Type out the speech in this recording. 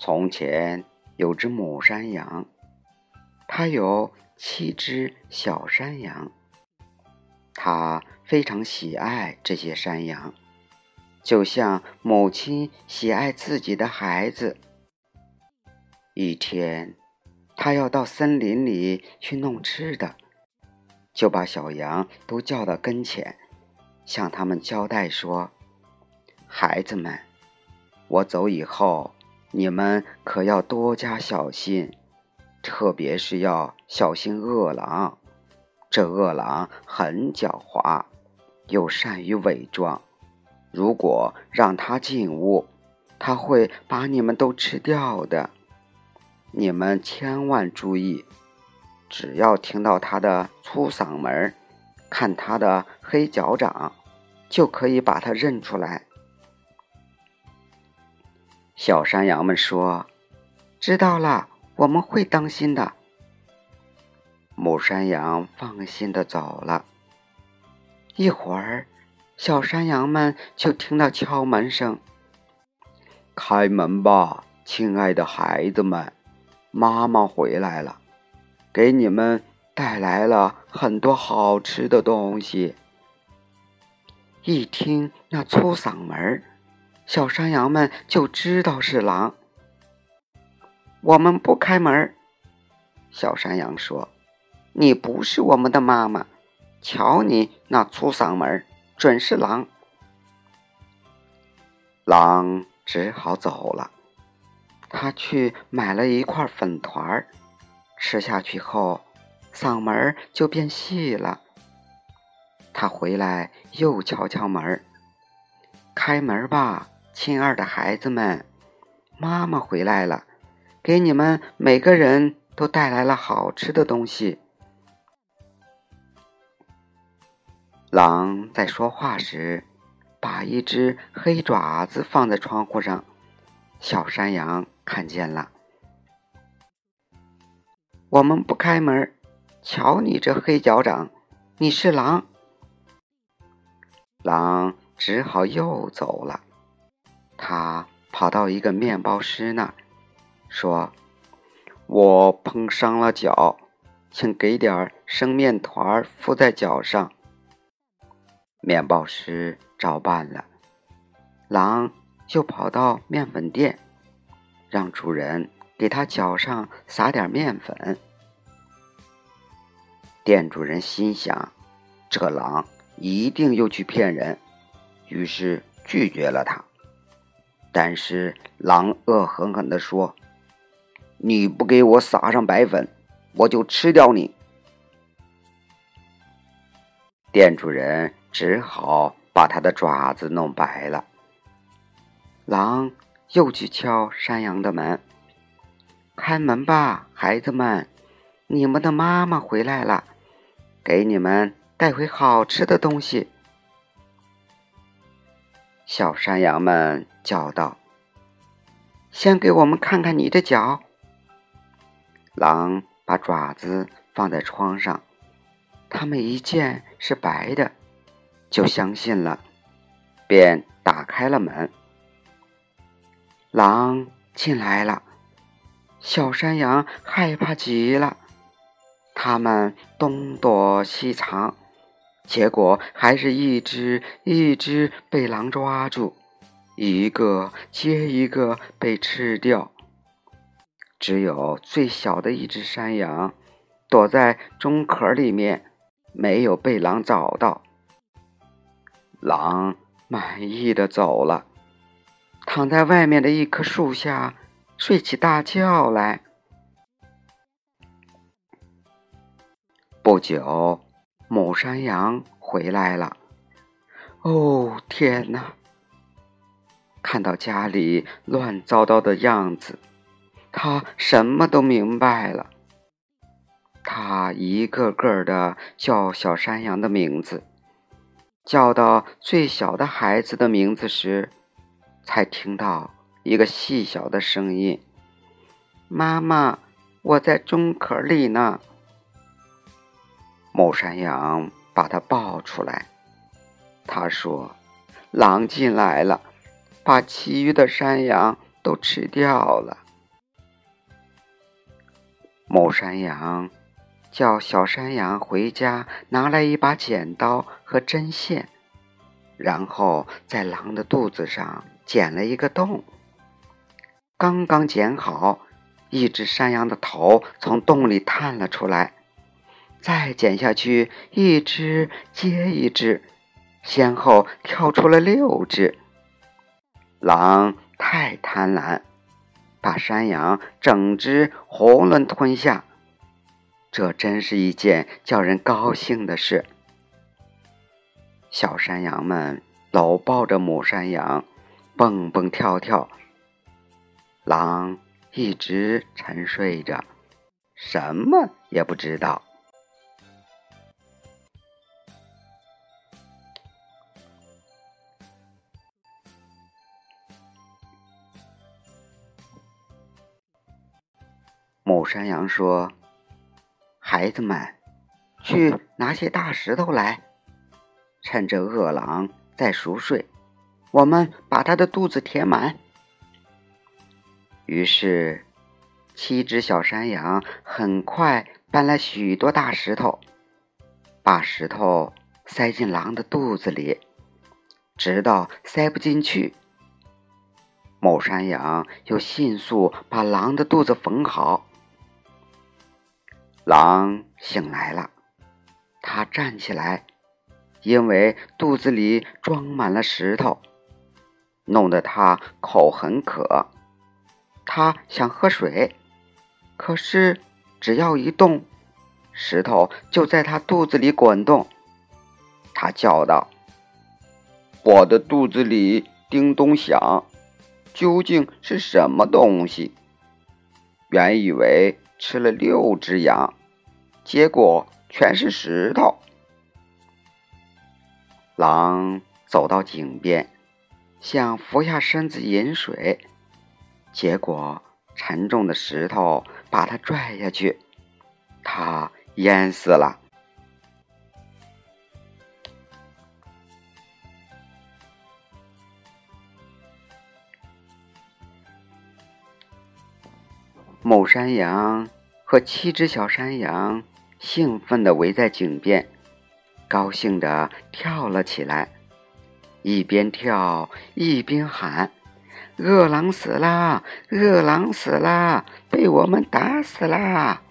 从前有只母山羊，它有七只小山羊。它非常喜爱这些山羊，就像母亲喜爱自己的孩子。一天，它要到森林里去弄吃的，就把小羊都叫到跟前，向他们交代说：“孩子们，我走以后。”你们可要多加小心，特别是要小心饿狼。这饿狼很狡猾，又善于伪装。如果让他进屋，他会把你们都吃掉的。你们千万注意，只要听到他的粗嗓门，看他的黑脚掌，就可以把他认出来。小山羊们说：“知道了，我们会当心的。”母山羊放心的走了。一会儿，小山羊们就听到敲门声：“开门吧，亲爱的孩子们，妈妈回来了，给你们带来了很多好吃的东西。”一听那粗嗓门儿。小山羊们就知道是狼。我们不开门。小山羊说：“你不是我们的妈妈，瞧你那粗嗓门，准是狼。”狼只好走了。他去买了一块粉团儿，吃下去后，嗓门就变细了。他回来又敲敲门开门吧。”亲爱的孩子们，妈妈回来了，给你们每个人都带来了好吃的东西。狼在说话时，把一只黑爪子放在窗户上，小山羊看见了。我们不开门，瞧你这黑脚掌，你是狼。狼只好又走了。他跑到一个面包师那儿，说：“我碰伤了脚，请给点生面团敷在脚上。”面包师照办了。狼又跑到面粉店，让主人给他脚上撒点面粉。店主人心想：“这狼一定又去骗人。”于是拒绝了他。但是狼恶狠狠地说：“你不给我撒上白粉，我就吃掉你。”店主人只好把他的爪子弄白了。狼又去敲山羊的门：“开门吧，孩子们，你们的妈妈回来了，给你们带回好吃的东西。”小山羊们叫道：“先给我们看看你的脚。”狼把爪子放在窗上，他们一见是白的，就相信了，便打开了门。狼进来了，小山羊害怕极了，他们东躲西藏。结果还是一只一只被狼抓住，一个接一个被吃掉。只有最小的一只山羊躲在钟壳里面，没有被狼找到。狼满意的走了，躺在外面的一棵树下睡起大觉来。不久。母山羊回来了，哦天哪！看到家里乱糟糟的样子，他什么都明白了。他一个个的叫小山羊的名字，叫到最小的孩子的名字时，才听到一个细小的声音：“妈妈，我在钟壳里呢。”母山羊把它抱出来，他说：“狼进来了，把其余的山羊都吃掉了。”母山羊叫小山羊回家拿来一把剪刀和针线，然后在狼的肚子上剪了一个洞。刚刚剪好，一只山羊的头从洞里探了出来，再剪下去，一只接一只，先后跳出了六只。狼太贪婪。把山羊整只囫囵吞下，这真是一件叫人高兴的事。小山羊们搂抱着母山羊，蹦蹦跳跳。狼一直沉睡着，什么也不知道。山羊说：“孩子们，去拿些大石头来，趁着饿狼在熟睡，我们把他的肚子填满。”于是，七只小山羊很快搬来许多大石头，把石头塞进狼的肚子里，直到塞不进去。某山羊又迅速把狼的肚子缝好。狼醒来了，他站起来，因为肚子里装满了石头，弄得他口很渴。他想喝水，可是只要一动，石头就在他肚子里滚动。他叫道：“我的肚子里叮咚响，究竟是什么东西？”原以为吃了六只羊。结果全是石头。狼走到井边，想俯下身子饮水，结果沉重的石头把他拽下去，他淹死了。母山羊和七只小山羊。兴奋地围在井边，高兴地跳了起来，一边跳一边喊：“饿狼死啦！饿狼死啦！被我们打死啦！”